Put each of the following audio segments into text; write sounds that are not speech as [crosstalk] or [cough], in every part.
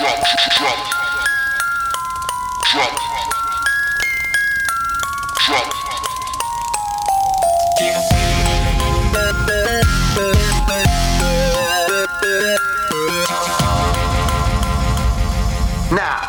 drop, drop, drop, drop. Now.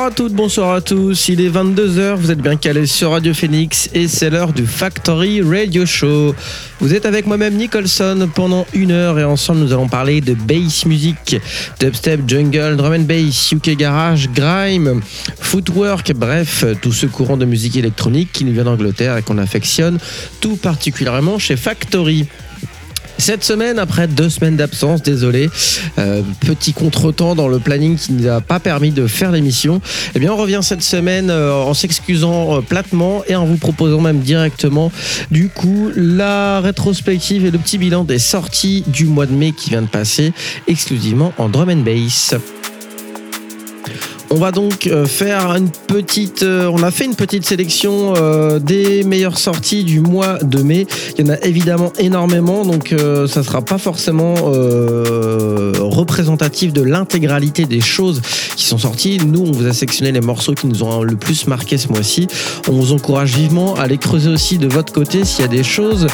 Bonsoir à toutes, bonsoir à tous. Il est 22h, vous êtes bien calés sur Radio Phoenix et c'est l'heure du Factory Radio Show. Vous êtes avec moi-même Nicholson pendant une heure et ensemble nous allons parler de bass music, dubstep, jungle, drum and bass, UK garage, grime, footwork, bref, tout ce courant de musique électronique qui nous vient d'Angleterre et qu'on affectionne tout particulièrement chez Factory. Cette semaine, après deux semaines d'absence, désolé, euh, petit contretemps dans le planning qui ne nous a pas permis de faire l'émission, eh bien on revient cette semaine euh, en s'excusant euh, platement et en vous proposant même directement du coup la rétrospective et le petit bilan des sorties du mois de mai qui vient de passer exclusivement en drum and bass. On va donc euh, faire une petite. Euh, a fait une petite sélection euh, des meilleures sorties du mois de mai. Il y en a évidemment énormément, donc ça sera pas forcément représentatif de l'intégralité des choses qui sont sorties. Nous, on vous a sélectionné les morceaux qui nous ont le plus marqué ce mois-ci. On vous encourage vivement à les creuser aussi de votre côté s'il y a des choses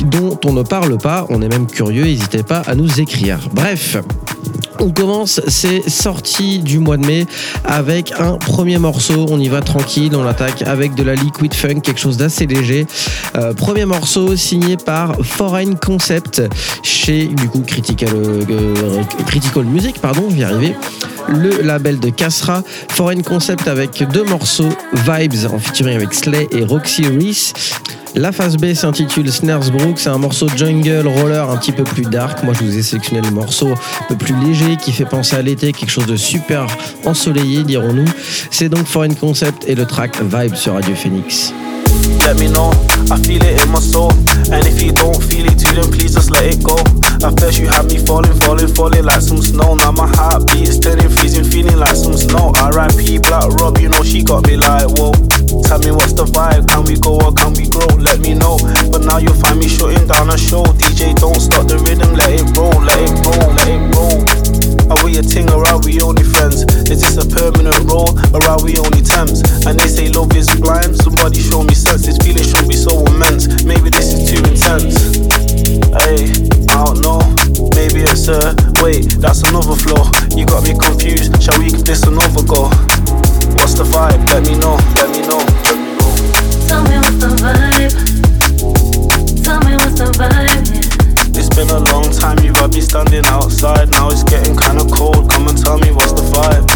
dont on ne parle pas. On est même curieux, n'hésitez pas à nous écrire. Bref. On commence ces sorties du mois de mai avec un premier morceau. On y va tranquille, on attaque avec de la liquid funk, quelque chose d'assez léger. Euh, premier morceau signé par Foreign Concept chez du Critical, euh, Critical Music, pardon, je vais arriver. Le label de Casra, Foreign Concept avec deux morceaux Vibes en featuring avec Slay et Roxy Reese. La phase B s'intitule Snaresbrook, c'est un morceau jungle roller un petit peu plus dark. Moi je vous ai sélectionné le morceau un peu plus léger qui fait penser à l'été, quelque chose de super ensoleillé dirons-nous. C'est donc Foreign Concept et le track Vibe sur Radio Phoenix. Let me know. I feel it in my soul. And if you don't feel it too, then please just let it go. At first you had me falling, falling, falling like some snow. Now my heartbeat is turning freezing, feeling like some snow. R.I.P. Black Rob, you know she got me like whoa. Tell me what's the vibe? Can we go or can we grow? Let me know. But now you'll find me shutting down a show. DJ, don't stop the rhythm, let it roll, let it roll, let it roll. Are we a ting or are we only friends? Is this a permanent role or are we only temps? And they say love is blind. Somebody show me sense. This feeling should be so immense. Maybe this is too intense. Hey, I don't know. Maybe it's a wait. That's another flow. You got me confused. Shall we give this another go? What's the vibe? Let me know. Let me know. Let me know. Tell me what's the vibe. Tell me what's the vibe. Standing outside. Now it's getting kinda cold. Come and tell me what's the vibe.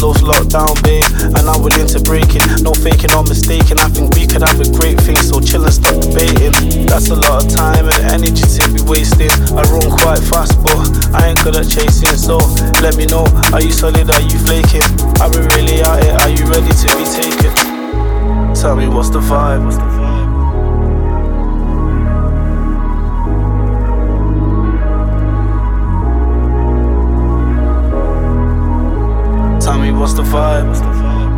Waiting, but your love's locked down, babe. And I'm willing to break it. No faking or mistaking. I think we could have a great thing, so chill and stop debating. That's a lot of time and energy to be wasting. I run quite fast, but I ain't good at chasing. So let me know, are you solid? Are you flaking? Are we really out here? Are you ready to be taken? Tell me what's the vibe? What's the vibe? What's the vibe? What's the vibe?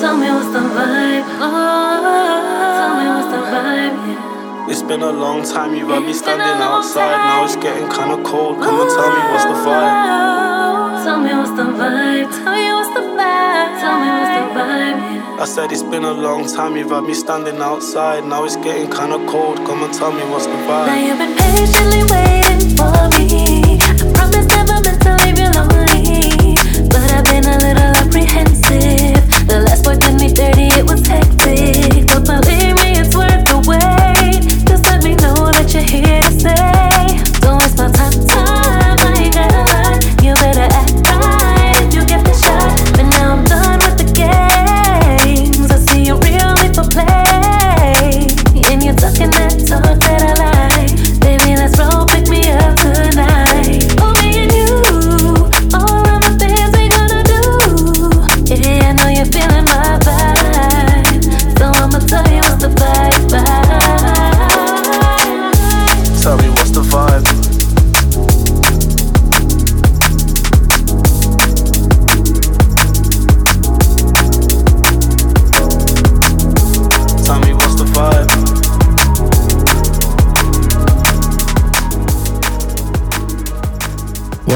Tell me what's the vibe. Oh, tell me what's the vibe. Yeah. It's been a long time, you've had me standing outside. Now it's getting kinda cold. Come and tell me what's the vibe. Tell me what's the vibe. Tell me what's the vibe. Tell me what's the vibe. Yeah. I said it's been a long time. You've had me standing outside. Now it's getting kinda cold. Come and tell me what's the vibe. Now you've been patiently waiting for me.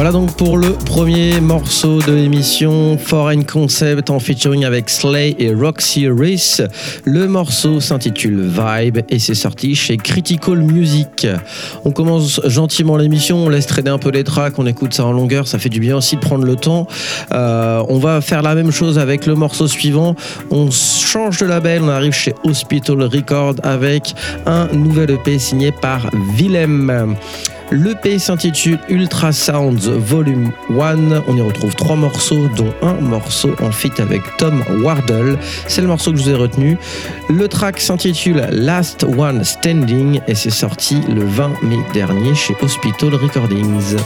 Voilà donc pour le premier morceau de l'émission Foreign Concept en featuring avec Slay et Roxy Reese. Le morceau s'intitule Vibe et c'est sorti chez Critical Music. On commence gentiment l'émission, on laisse traîner un peu les tracks, on écoute ça en longueur, ça fait du bien aussi de prendre le temps. Euh, on va faire la même chose avec le morceau suivant. On change de label, on arrive chez Hospital Record avec un nouvel EP signé par Willem. L'EP s'intitule Ultra Sounds Volume 1. On y retrouve trois morceaux, dont un morceau en feat avec Tom Wardle. C'est le morceau que je vous ai retenu. Le track s'intitule Last One Standing et c'est sorti le 20 mai dernier chez Hospital Recordings.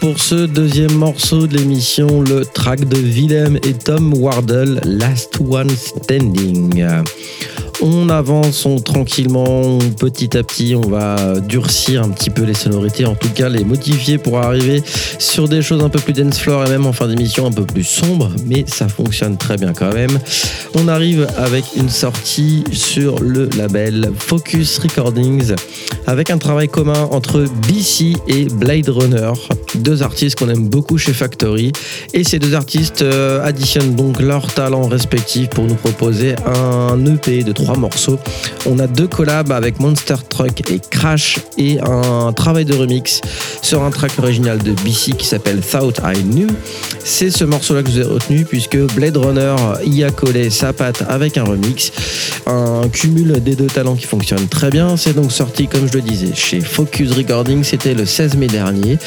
Pour ce deuxième morceau de l'émission, le track de Willem et Tom Wardle, Last One Standing. On avance on, tranquillement, petit à petit, on va durcir un petit peu les sonorités, en tout cas les modifier pour arriver sur des choses un peu plus dance floor et même en fin d'émission un peu plus sombre, mais ça fonctionne très bien quand même. On arrive avec une sortie sur le label Focus Recordings avec un travail commun entre BC et Blade Runner, deux artistes qu'on aime beaucoup chez Factory et ces deux artistes euh, additionnent donc leurs talents respectifs pour nous proposer un EP de morceaux. On a deux collabs avec Monster Truck et Crash et un travail de remix sur un track original de BC qui s'appelle Thought I Knew. C'est ce morceau-là que je vous ai retenu puisque Blade Runner y a collé sa patte avec un remix, un cumul des deux talents qui fonctionne très bien. C'est donc sorti, comme je le disais, chez Focus Recording. C'était le 16 mai dernier.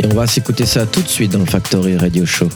Et on va s'écouter ça tout de suite dans le Factory Radio Show.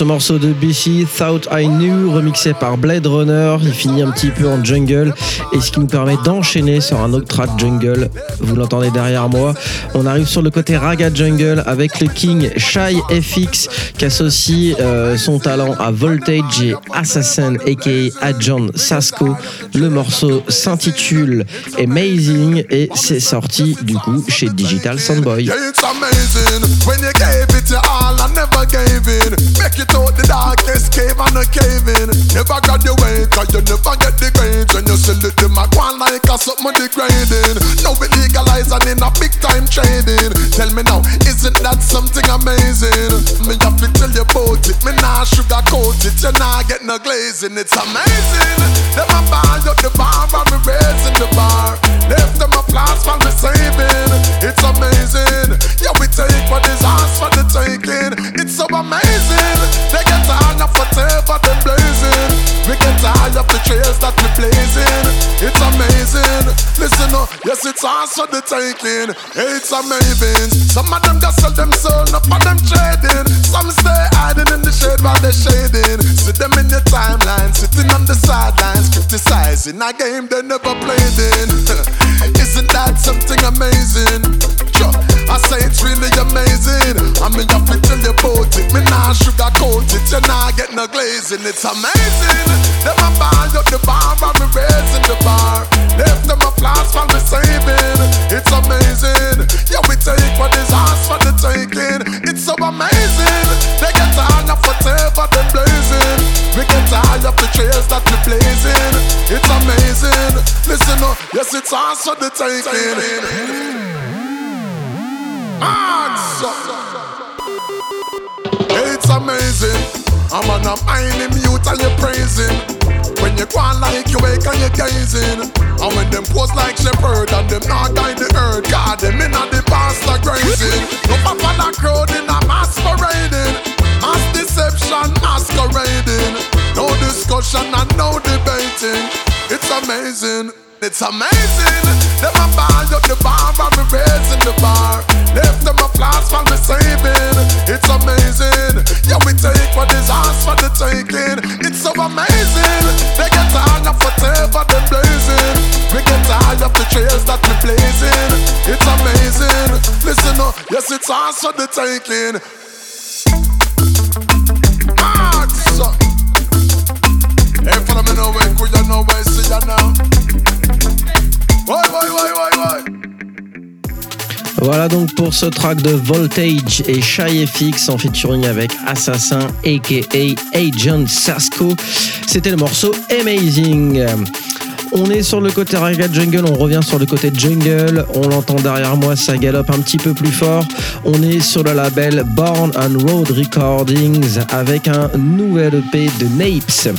Ce morceau de BC, Thought I Knew, remixé par Blade Runner. Il finit un petit peu en jungle et ce qui nous permet d'enchaîner sur un autre track jungle. Vous l'entendez derrière moi. On arrive sur le côté raga jungle avec le king Shy FX qui associe euh, son talent à Voltage et Assassin aka Adjon Sasko. Le morceau s'intitule Amazing et c'est sorti du coup chez Digital Soundboy. Out the darkest cave and a cave in. Never way, cause you never get the grades. When you sell it, a go on like a something degrading. Now we legalize and in a big time trading. Tell me now, isn't that something amazing? Me have to tell you about it. Me nah sugarcoat it. You nah get no glazing. It's amazing. Them a buy up the bar and me raising the bar. Left them applause for me saving. It's amazing. Yeah, we take what is ours for the taking. It's so amazing. They get tired of whatever them blazing. We get tired of the trails that we blazing. It's amazing. Listen up, yes, it's ours for the taking. It's amazing. Some of them just sell them soul, not for them trading. Some stay hiding in the shade while they're shading. See them in your timeline, sitting on the sidelines, criticizing a game they never played in. [laughs] Isn't that something amazing? Sure, I say it's really amazing. I mean, you tell when you put it. Me nah sugar coat it, you nah get no glazing. It's amazing. Them a buy up the bar and me raising the bar. Left them a flask for me saving. It's amazing. Yeah, we take what is ours for the taking. It's so amazing. They get tired of whatever they blazing. We get tired of the trails that we blazing. It's amazing. Listen up, yes, it's ours for the taking. It's amazing. I'm on a mining mute and you're praising. When you on like you wake and you're gazing. And when them pose like shepherd and them not guide the earth. God, them in the pastor grazing. No papa la crowd a masquerading. Mass deception masquerading. No discussion and no debating. It's amazing. It's amazing. Them a buy up the bar me raising the bar. Left them a flask for saving. It's amazing. Yeah, we take what is ours for the taking. It's so amazing. They get tired of whatever they blazing. We get tired of the trails that we blazing. It's amazing. Listen up, yes, it's ours for the taking. Voilà donc pour ce track de Voltage et Shy FX en featuring avec Assassin aka Agent Sasco. C'était le morceau Amazing. On est sur le côté reggae jungle, on revient sur le côté jungle, on l'entend derrière moi, ça galope un petit peu plus fort. On est sur le label Born on Road Recordings avec un nouvel EP de Napes.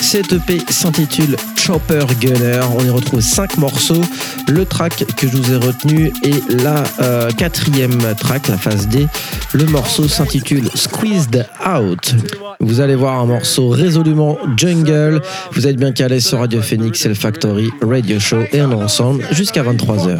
Cet EP s'intitule Chopper Gunner. On y retrouve 5 morceaux. Le track que je vous ai retenu est la euh, quatrième track, la phase D. Le morceau s'intitule Squeezed Out. Vous allez voir un morceau résolument jungle. Vous êtes bien calé sur Radio Phoenix, c'est le Factory Radio Show et on est ensemble jusqu'à 23h.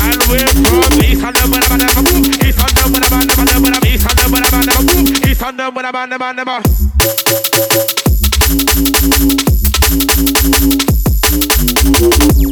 And we're from East and the Thank you.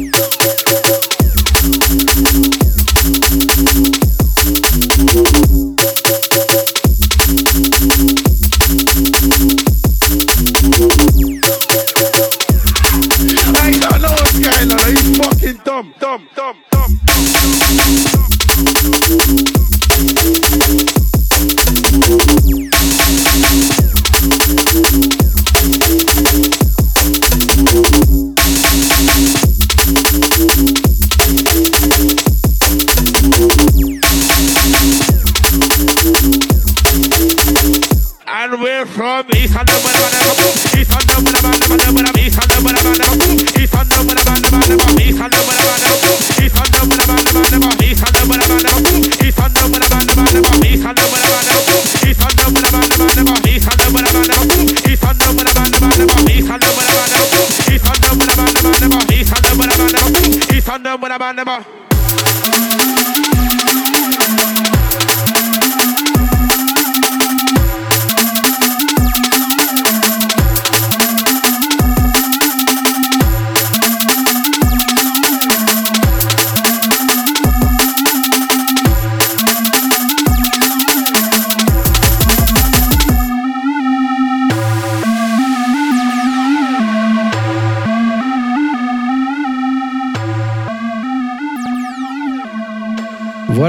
East and the Bada Bada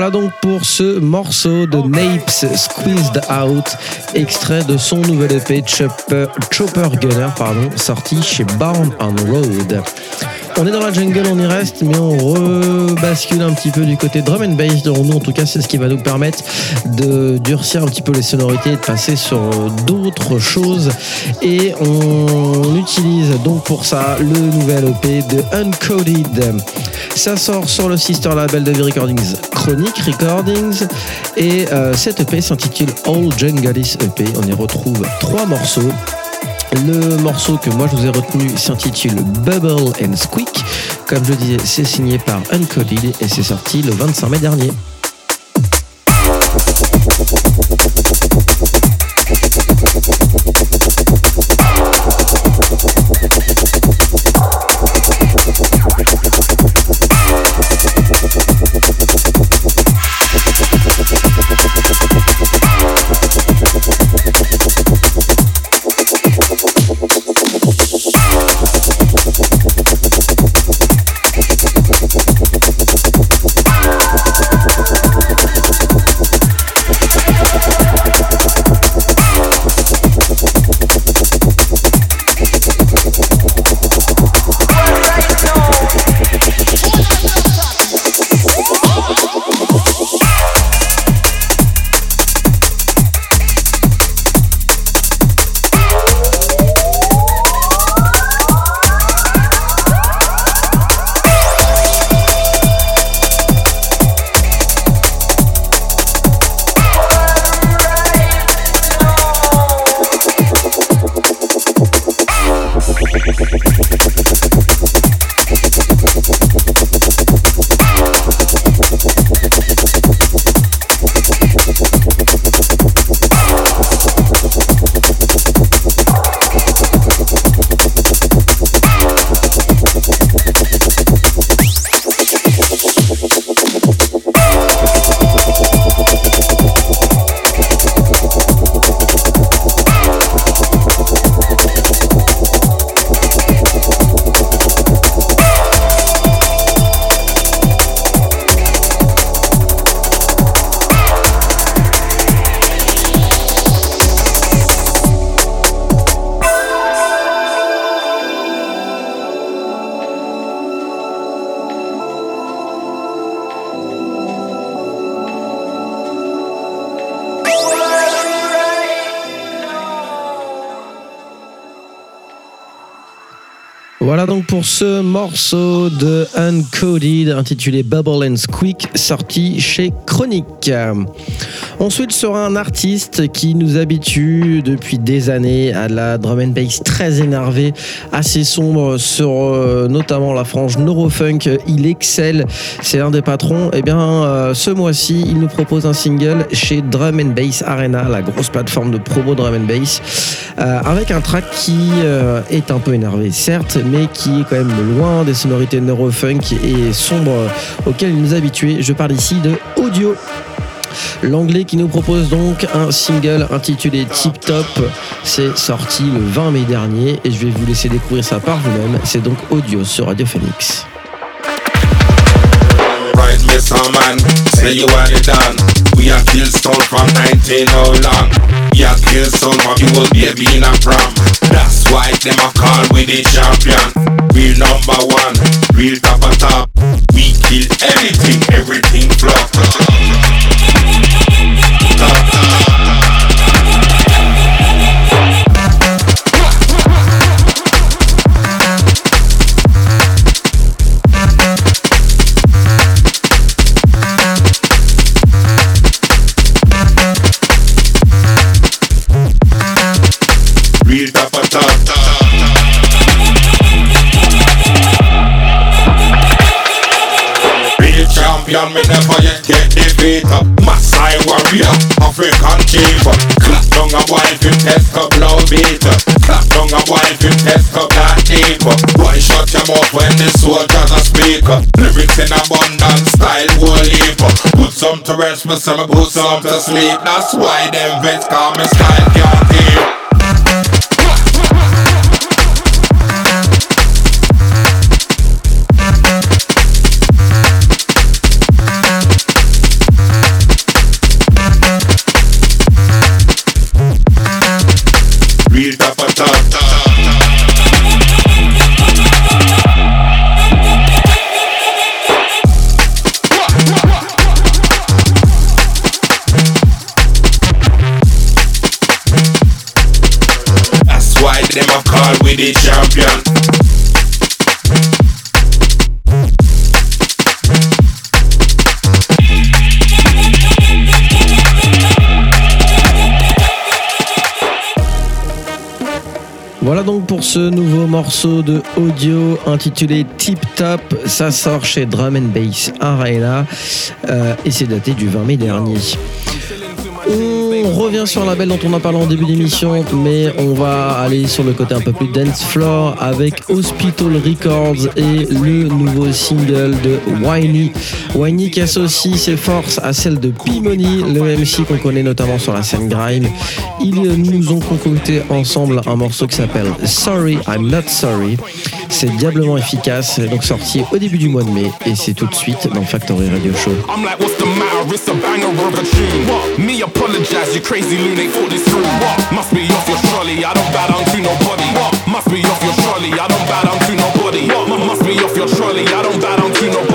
Voilà donc pour ce morceau de Napes Squeezed Out, extrait de son nouvel EP Chopper, Gunner, pardon, sorti chez Bound on Road. On est dans la jungle, on y reste, mais on rebascule un petit peu du côté drum and bass de. En tout cas, c'est ce qui va nous permettre de durcir un petit peu les sonorités et de passer sur d'autres choses. Et on utilise donc pour ça le nouvel EP de Uncoded. Ça sort sur le sister label de V-Recordings Chronic Recordings. Et euh, cet EP s'intitule All Jungleist EP. On y retrouve trois morceaux. Le morceau que moi je vous ai retenu s'intitule Bubble and Squeak. Comme je disais, c'est signé par Uncoded et c'est sorti le 25 mai dernier. Voilà donc pour ce morceau de Uncoded intitulé Bubble and Squeak sorti chez Chronic. Ensuite sera un artiste qui nous habitue depuis des années à la drum and bass très énervée, assez sombre sur euh, notamment la frange Neurofunk. Il excelle, c'est l'un des patrons. Et bien euh, ce mois-ci, il nous propose un single chez Drum and Bass Arena, la grosse plateforme de promo drum and bass, euh, avec un track qui est un peu énervé, certes, mais qui est quand même loin des sonorités neurofunk et sombres auxquelles il nous a habitués. Je parle ici de Audio. L'anglais qui nous propose donc un single intitulé Tip Top. C'est sorti le 20 mai dernier et je vais vous laisser découvrir ça par vous-même. C'est donc Audio sur Radio Phoenix. Right, Miss Man, say you are the done. We are kill stone from 19 how long? We are kill stone from you will be in a prom. That's why them a call we the champion. Real number one, real top of top. We kill anything, everything flop. Warrior, African chief. Clap down a wife, you test up low beat. Clap down a wife, test up that deep. Why shut your mouth when the soldiers are speak? Lyrics in abundance, style will leap. Put some to rest, some put some to sleep. That's why them vets call me style can't keep. Voilà donc pour ce nouveau morceau de audio intitulé Tip Top. Ça sort chez Drum and Bass Arena euh, et c'est daté du 20 mai dernier. Revient sur un label dont on a parlé en début d'émission, mais on va aller sur le côté un peu plus dance floor avec Hospital Records et le nouveau single de Whiny. Whiny qui associe ses forces à celles de P-Money, le MC qu'on connaît notamment sur la scène grime. Ils nous ont concocté ensemble un morceau qui s'appelle Sorry, I'm Not Sorry. C'est diablement efficace, donc sorti au début du mois de mai, et c'est tout de suite dans Factory Radio Show. You crazy they thought this through. What? Must be off your trolley, I don't bow down to nobody. What? Must be off your trolley, I don't bow down to nobody. What? Mu- Must be off your trolley, I don't bow down to nobody.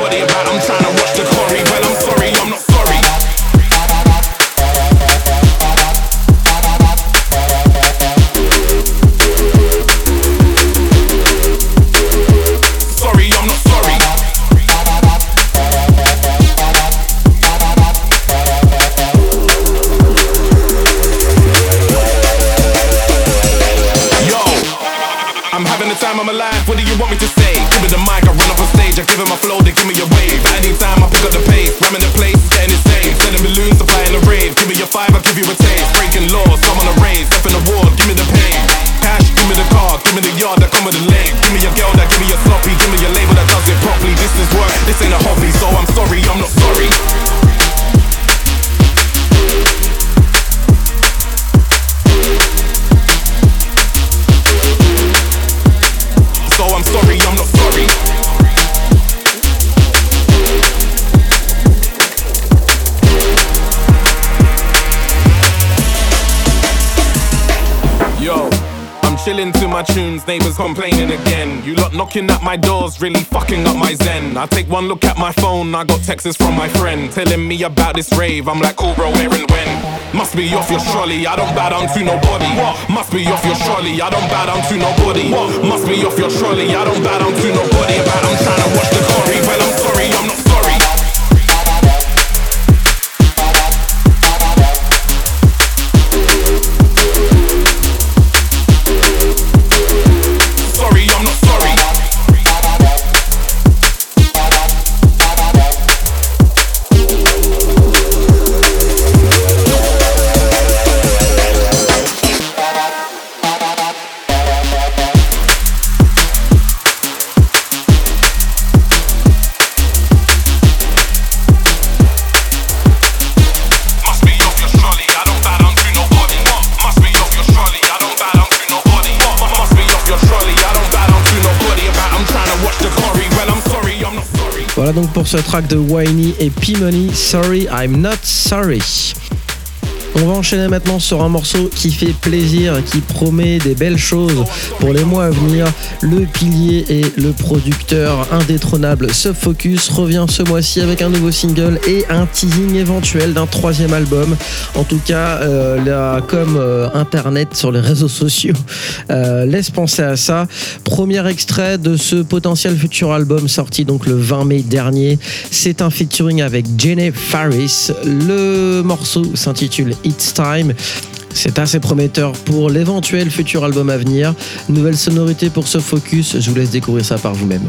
Complaining again. You lot knocking at my doors, really fucking up my zen. I take one look at my phone, I got texts from my friend telling me about this rave. I'm like, cool, bro, where and when? Must be off your trolley, I don't bow down to nobody. Must be off your trolley, I don't bow down to nobody. Must be off your trolley, I don't bow down to nobody. But I'm trying to watch the Corey. Well, I'm sorry, I'm not ce track de Whiny et P-Money, Sorry I'm Not Sorry. On va enchaîner maintenant sur un morceau qui fait plaisir, qui promet des belles choses pour les mois à venir. Le pilier et le producteur indétrônable Subfocus revient ce mois-ci avec un nouveau single et un teasing éventuel d'un troisième album. En tout cas, euh, euh, internet sur les réseaux sociaux euh, laisse penser à ça. Premier extrait de ce potentiel futur album sorti donc le 20 mai dernier. C'est un featuring avec Jenny Faris. Le morceau s'intitule It's Time. C'est assez prometteur pour l'éventuel futur album à venir. Nouvelle sonorité pour ce focus, je vous laisse découvrir ça par vous-même.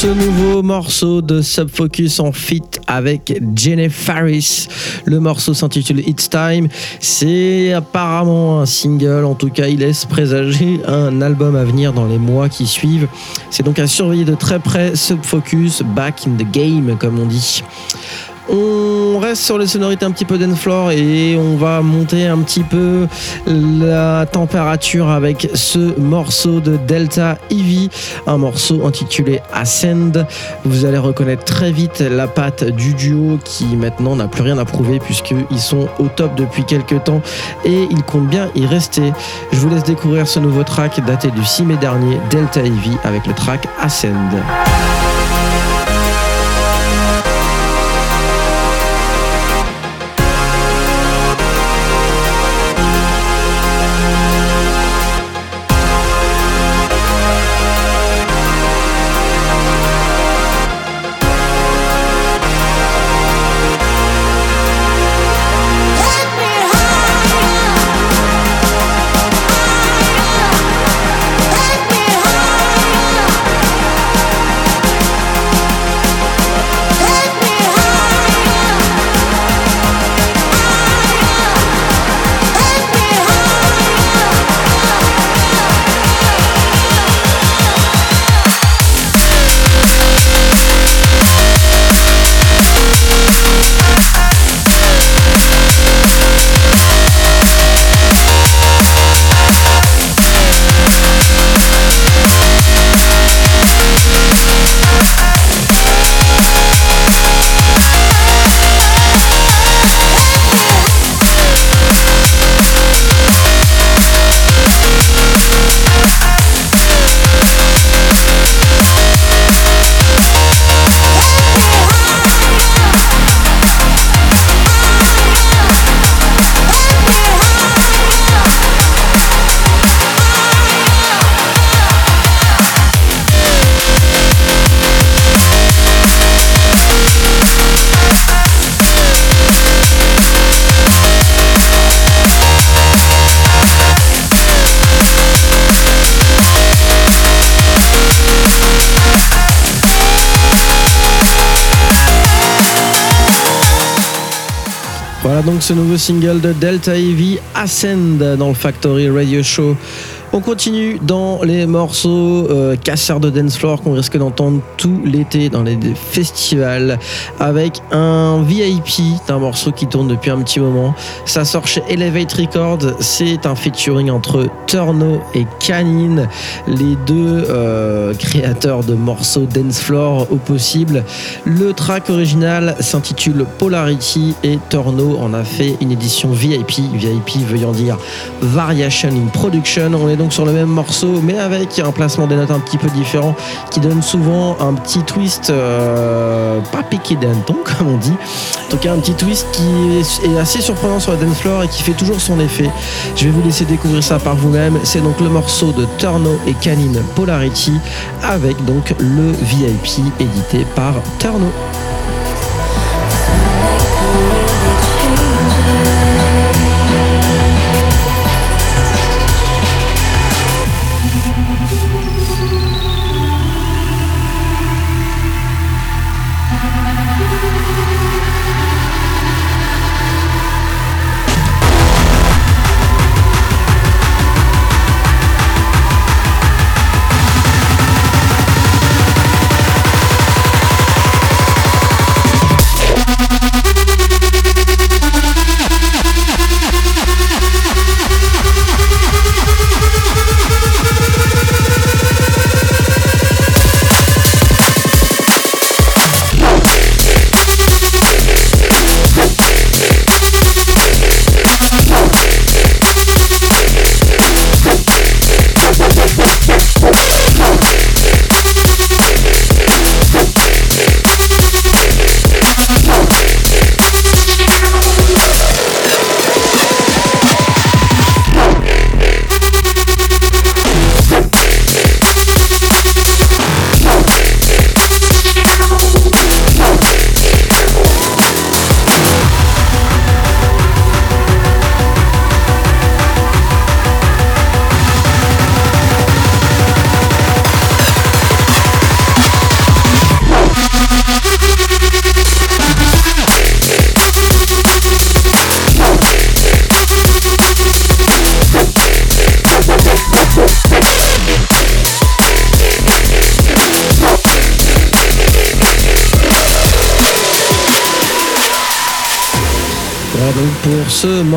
Ce nouveau morceau de Subfocus en feat avec Jenny Faris. Le morceau s'intitule It's Time. C'est apparemment un single, en tout cas il laisse présager un album à venir dans les mois qui suivent. C'est donc à surveiller de très près Subfocus, back in the game comme on dit. On reste sur les sonorités un petit peu floor et on va monter un petit peu la température avec ce morceau de Delta Eevee, un morceau intitulé Ascend. Vous allez reconnaître très vite la patte du duo qui maintenant n'a plus rien à prouver puisqu'ils sont au top depuis quelques temps et ils comptent bien y rester. Je vous laisse découvrir ce nouveau track daté du 6 mai dernier, Delta Eevee avec le track Ascend. Ce nouveau single de Delta Heavy Ascend dans le Factory Radio Show. On continue dans les morceaux euh, casseurs de dance floor qu'on risque d'entendre tout l'été dans les festivals avec un VIP d'un morceau qui tourne depuis un petit moment. Ça sort chez Elevate Records. C'est un featuring entre Turno et Canine, les deux euh, créateurs de morceaux dance floor au possible. Le track original s'intitule Polarity et Turno en a fait une édition VIP. VIP veillant dire Variation in Production. Donc sur le même morceau, mais avec un placement des notes un petit peu différent, qui donne souvent un petit twist, euh, pas piqué d'un ton [laughs] comme on dit, en tout cas un petit twist qui est assez surprenant sur la dance floor et qui fait toujours son effet. Je vais vous laisser découvrir ça par vous-même. C'est donc le morceau de Turno et Canine Polarity avec donc le VIP édité par Turno.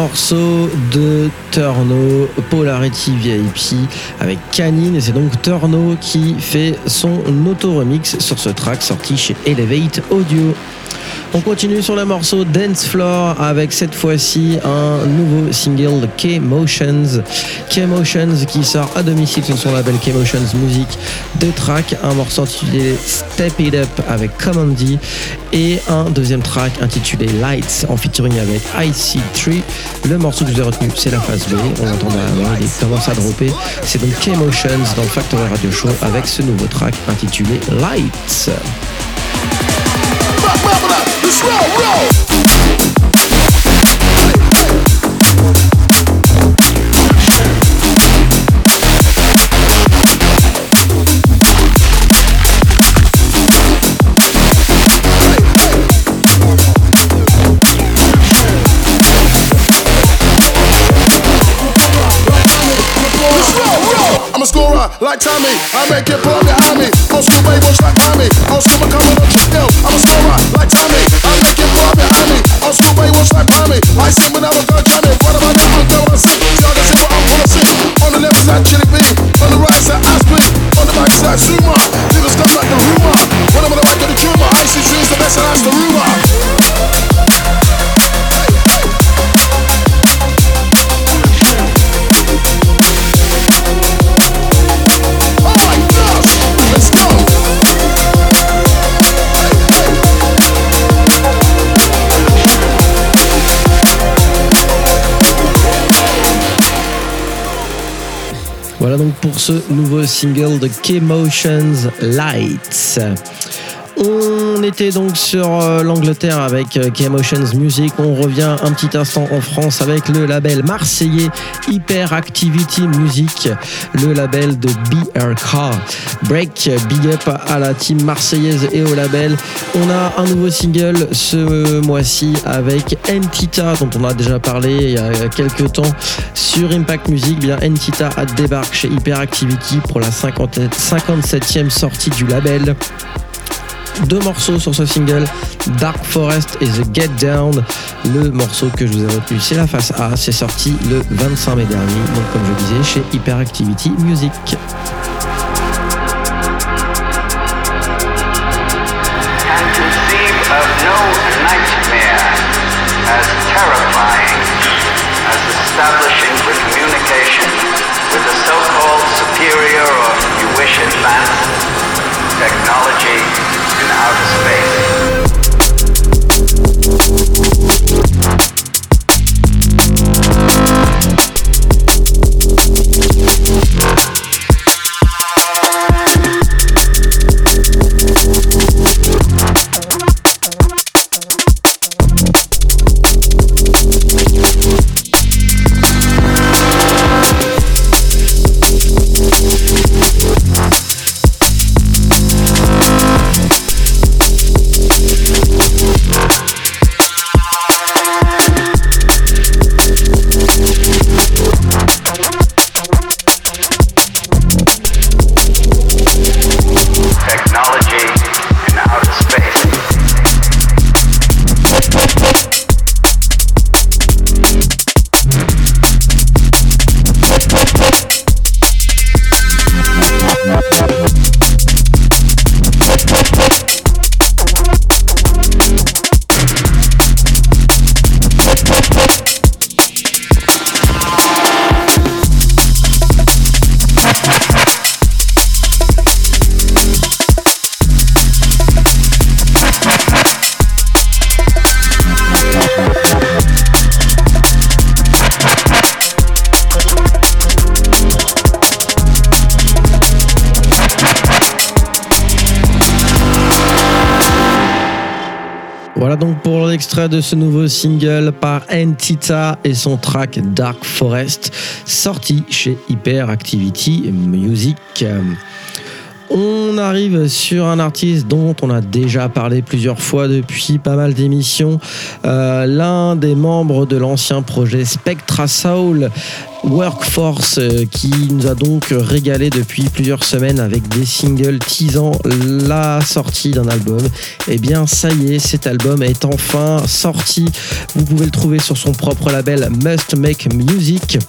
Morceau de Turno Polarity VIP avec Canine et c'est donc Turno qui fait son auto-remix sur ce track sorti chez Elevate Audio. On continue sur le morceau Dance Floor avec cette fois-ci un nouveau single K-Motions. K-Motions qui sort à domicile sur son label K-Motions Music. Deux tracks, un morceau intitulé Step It Up avec Commandy et un deuxième track intitulé Lights en featuring avec IC3. Le morceau que vous ai retenu, c'est la phase B. On entend derrière, il commence à dropper. C'est donc K-Motions dans le Factory Radio Show avec ce nouveau track intitulé Lights. Let's roll, roll. I'm a scorer like Tommy. I make it put behind me. Old school baby, watch like Tommy. Old school, I'm coming on trip, yo. I'm a scorer like Tommy. I make it put behind me. Old school baby, watch like Tommy. I pour ce nouveau single de K-Motions Lights. On était donc sur euh, l'Angleterre avec euh, K-Motions Music. On revient un petit instant en France avec le label marseillais Hyperactivity Music, le label de BRK. Break, big up à la team marseillaise et au label. On a un nouveau single ce mois-ci avec Entita, dont on a déjà parlé il y a quelques temps sur Impact Music. Bien, Entita débarque chez Hyperactivity pour la 50 57e sortie du label deux morceaux sur ce single, Dark Forest et The Get Down. Le morceau que je vous ai retenu, c'est la face A. C'est sorti le 25 mai dernier, donc comme je disais, chez Hyperactivity Music. technology in outer space. De ce nouveau single par Entita et son track Dark Forest, sorti chez Hyperactivity Music. On arrive sur un artiste dont on a déjà parlé plusieurs fois depuis pas mal d'émissions. Euh, L'un des membres de l'ancien projet Spectra Soul, Workforce, euh, qui nous a donc régalé depuis plusieurs semaines avec des singles teasant la sortie d'un album. Et bien, ça y est, cet album est enfin sorti. Vous pouvez le trouver sur son propre label Must Make Music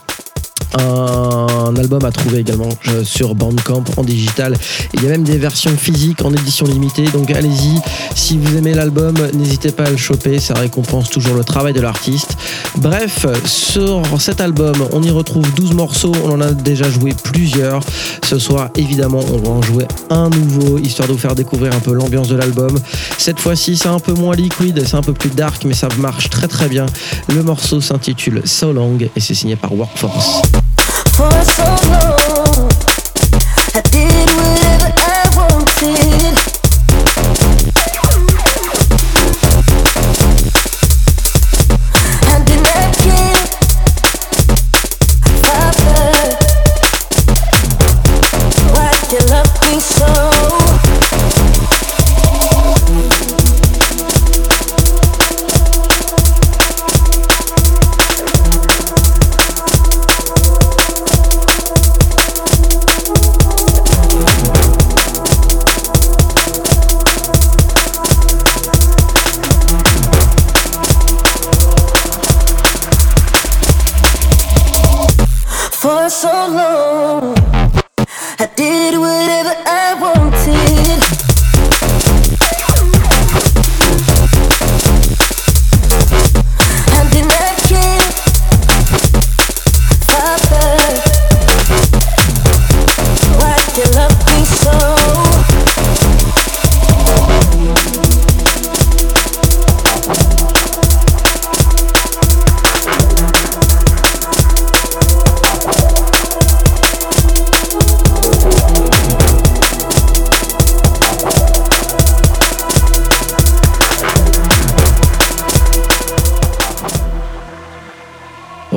un album à trouver également euh, sur Bandcamp en digital. Il y a même des versions physiques en édition limitée, donc allez-y. Si vous aimez l'album, n'hésitez pas à le choper, ça récompense toujours le travail de l'artiste. Bref, sur cet album, on y retrouve 12 morceaux, on en a déjà joué plusieurs. Ce soir, évidemment, on va en jouer un nouveau, histoire de vous faire découvrir un peu l'ambiance de l'album. Cette fois-ci, c'est un peu moins liquide, c'est un peu plus dark, mais ça marche très très bien. Le morceau s'intitule So Long et c'est signé par Workforce. For so long, I did whatever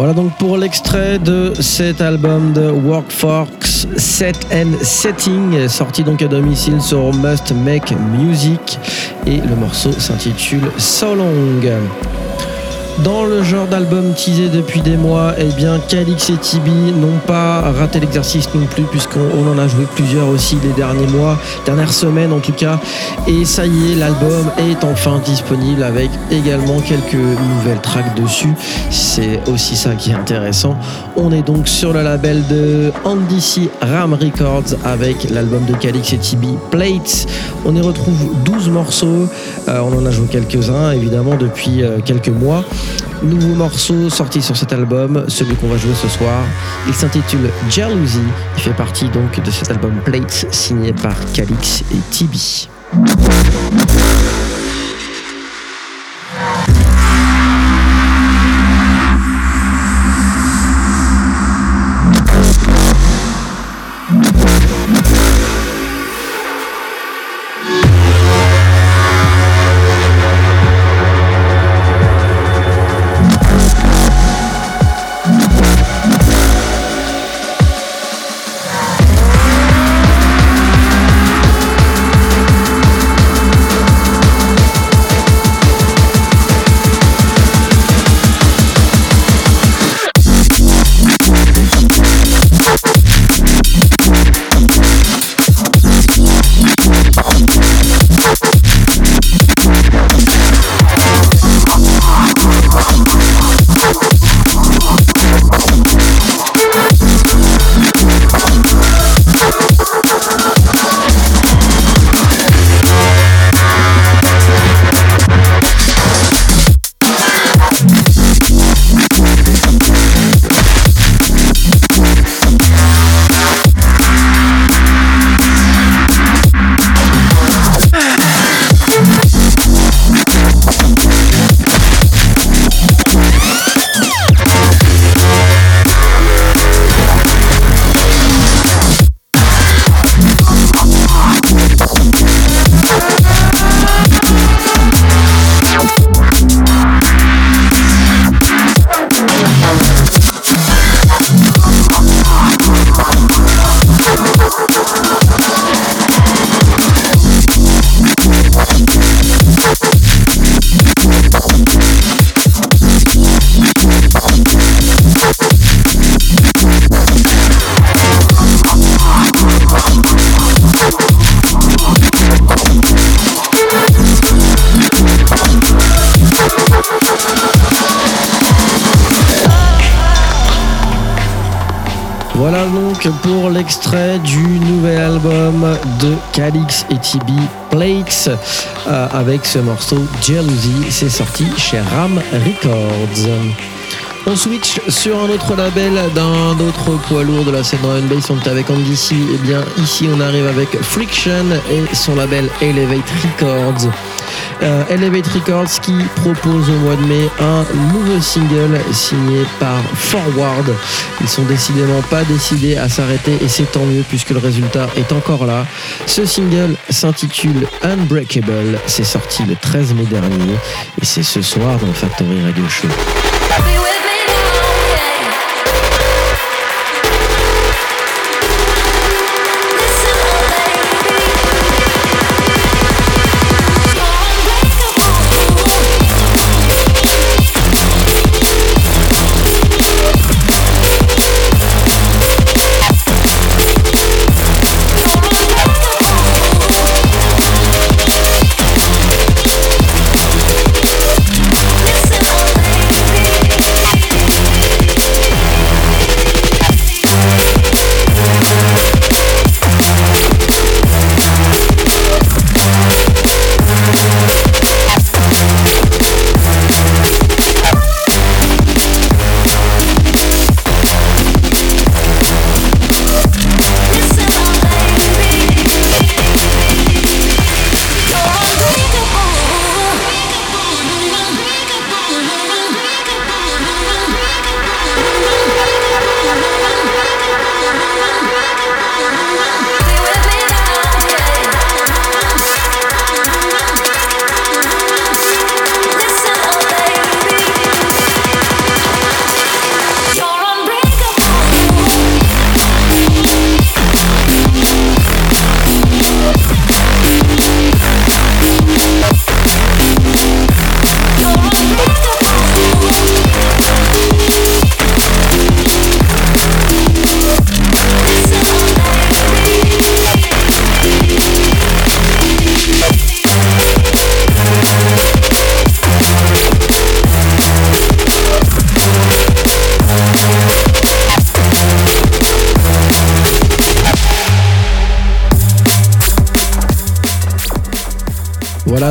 Voilà donc pour l'extrait de cet album de Workforce Set and Setting, sorti donc à domicile sur Must Make Music et le morceau s'intitule So Long. Dans le genre d'album teasé depuis des mois, eh bien Calix et Tibi n'ont pas raté l'exercice non plus puisqu'on on en a joué plusieurs aussi les derniers mois, dernières semaines en tout cas. Et ça y est, l'album est enfin disponible avec également quelques nouvelles tracks dessus. C'est aussi ça qui est intéressant. On est donc sur le label de Andici Ram Records avec l'album de Calix et Tibi Plates. On y retrouve 12 morceaux. Euh, on en a joué quelques-uns évidemment depuis euh, quelques mois. Nouveau morceau sorti sur cet album, celui qu'on va jouer ce soir. Il s'intitule Jealousy. Il fait partie donc de cet album Plates signé par Calix et Tibi. Calix et Tibi Plates euh, avec ce morceau Jealousy. C'est sorti chez Ram Records. On switch sur un autre label d'un autre poids lourd de la scène drum bass. On était avec Andy C. Et bien ici on arrive avec Friction et son label Elevate Records. Euh, Elevate Records qui propose au mois de mai un nouveau single signé par Forward. Ils sont décidément pas décidés à s'arrêter et c'est tant mieux puisque le résultat est encore là. Ce single s'intitule Unbreakable. C'est sorti le 13 mai dernier et c'est ce soir dans Factory Radio Show.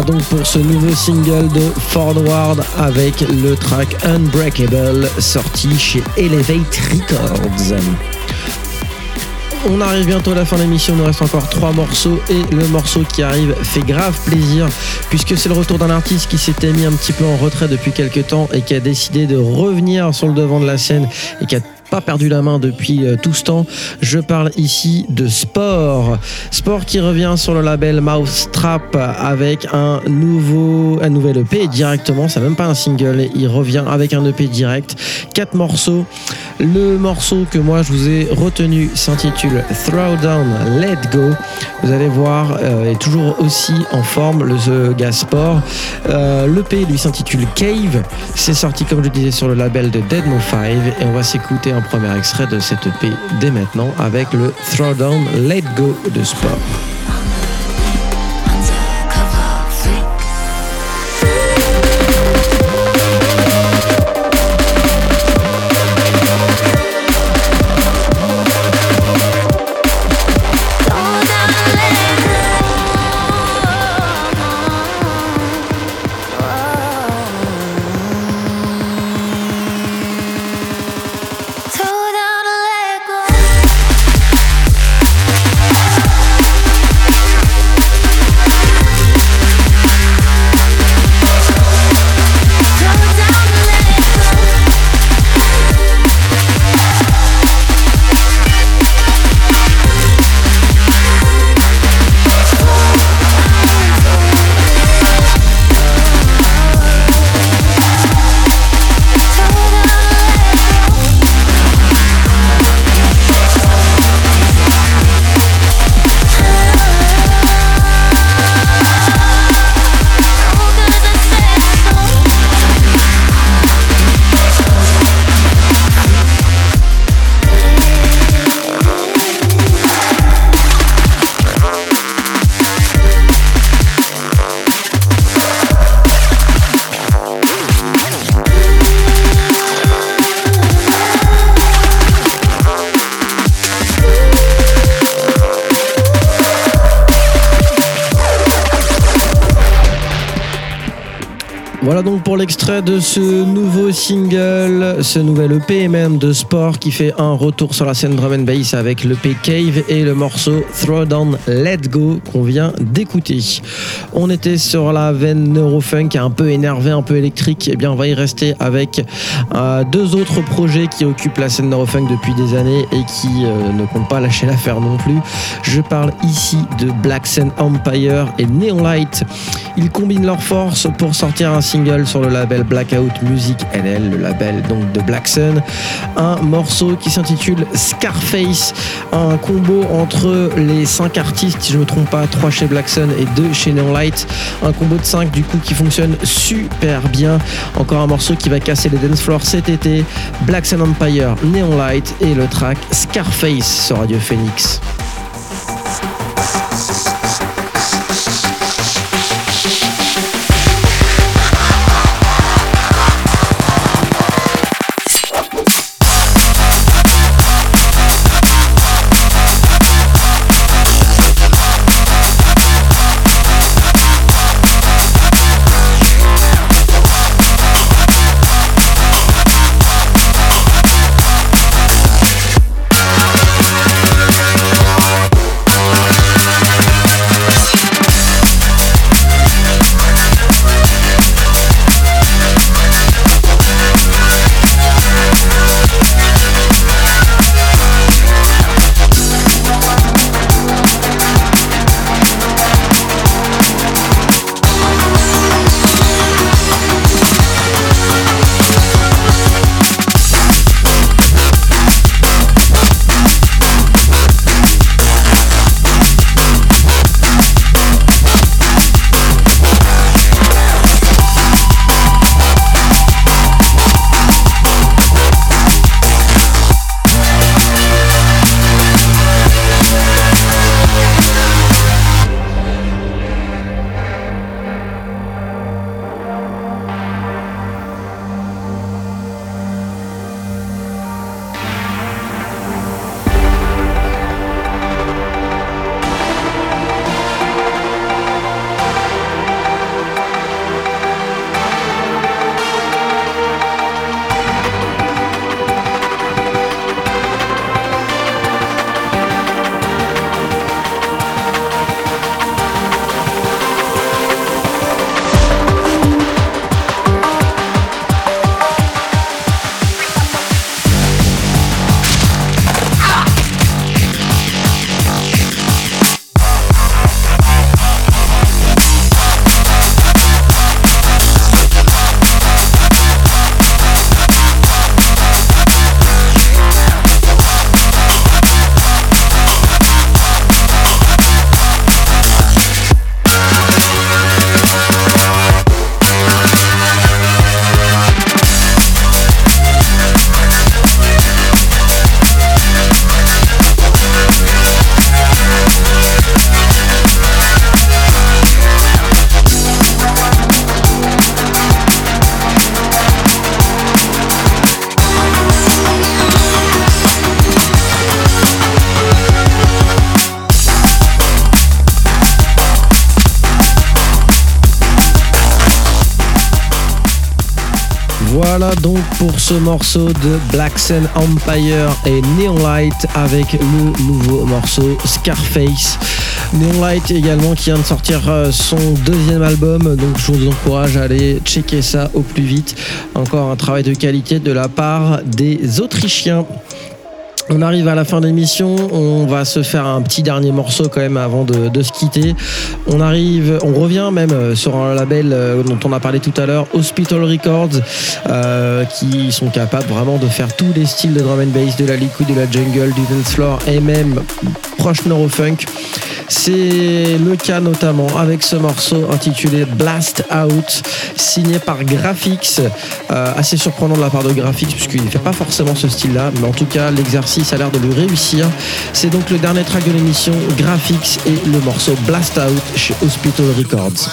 Donc pour ce nouveau single de Forward avec le track Unbreakable sorti chez Elevate Records. On arrive bientôt à la fin de l'émission, il nous reste encore trois morceaux et le morceau qui arrive fait grave plaisir puisque c'est le retour d'un artiste qui s'était mis un petit peu en retrait depuis quelques temps et qui a décidé de revenir sur le devant de la scène et qui a perdu la main depuis euh, tout ce temps. Je parle ici de Sport. Sport qui revient sur le label Mousetrap avec un nouveau, un nouvel EP directement. C'est même pas un single. Il revient avec un EP direct. Quatre morceaux. Le morceau que moi je vous ai retenu s'intitule Throwdown Let Go. Vous allez voir, euh, est toujours aussi en forme le The Gas Sport. Euh, L'EP lui s'intitule Cave. C'est sorti comme je disais sur le label de Dead No 5 et on va s'écouter un premier extrait de cette EP dès maintenant avec le Throwdown Let Go de Sport. L'extrait de ce nouveau single, ce nouvel EP même de sport qui fait un retour sur la scène drum and bass avec l'EP Cave et le morceau Throwdown Let Go qu'on vient d'écouter. On était sur la veine neurofunk un peu énervé, un peu électrique. Et bien on va y rester avec euh, deux autres projets qui occupent la scène neurofunk depuis des années et qui euh, ne comptent pas lâcher l'affaire non plus. Je parle ici de Black Sun Empire et Neon Light. Ils combinent leurs forces pour sortir un single sur le label Blackout Music NL, le label donc de Black Sun. Un morceau qui s'intitule Scarface, un combo entre les cinq artistes, si je ne me trompe pas, trois chez Black Sun et deux chez Neon Light. Un combo de 5 du coup qui fonctionne super bien. Encore un morceau qui va casser les dance floors cet été. Black Sun Empire, Neon Light et le track Scarface sur Radio Phoenix. Ce morceau de Black Sun Empire et Neon Light avec le nouveau morceau Scarface. Neon Light également qui vient de sortir euh, son deuxième album, donc je vous encourage à aller checker ça au plus vite. Encore un travail de qualité de la part des Autrichiens. On arrive à la fin de l'émission, on va se faire un petit dernier morceau quand même avant de, se quitter. On arrive, on revient même euh, sur un label euh, dont on a parlé tout à l'heure, Hospital Records, euh, qui sont capables vraiment de faire tous les styles de drum and bass, de la liquid, de la jungle, du dance floor et même proche neurofunk. C'est le cas notamment avec ce morceau intitulé Blast Out, signé par Graphics. Euh, assez surprenant de la part de Graphics, puisqu'il ne fait pas forcément ce style-là, mais en tout cas, l'exercice a l'air de lui réussir. C'est donc le dernier track de l'émission, Graphics et le morceau Blast Out chez Hospital Records.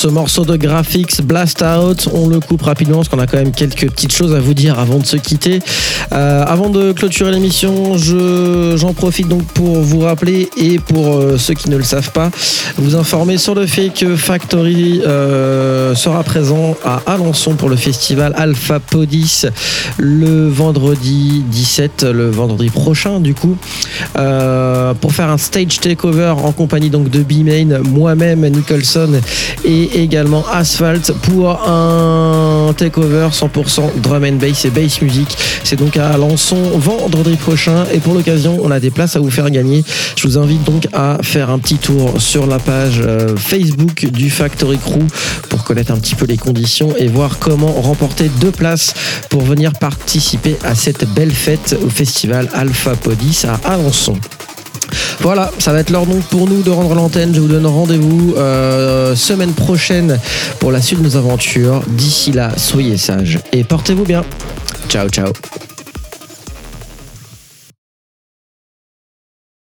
Ce morceau de graphics Blast Out, on le coupe rapidement parce qu'on a quand même quelques petites choses à vous dire avant de se quitter. Euh, avant de clôturer l'émission, je- j'en profite donc pour vous rappeler et pour euh, ceux qui ne le savent pas, vous informer sur le fait que Factory euh, sera présent à Alençon pour le festival Alpha Podis le vendredi 17, le vendredi prochain du coup, pour faire un stage takeover en compagnie donc de B-Main, moi-même, Nicholson et également Asphalt pour un takeover 100% drum and bass et bass music. C'est donc à Alençon vendredi prochain et pour l'occasion, on a des places à vous faire gagner. Je vous invite donc à faire un petit tour sur la page euh, Facebook du Factory Crew pour connaître un petit peu les conditions et voir comment remporter deux places pour venir participer à cette belle fête au festival Alpha Podis à Alençon. Voilà, ça va être l'heure donc pour nous de rendre l'antenne. Je vous donne rendez-vous euh, semaine prochaine pour la suite de nos aventures. D'ici là, soyez sages et portez-vous bien. Ciao, ciao.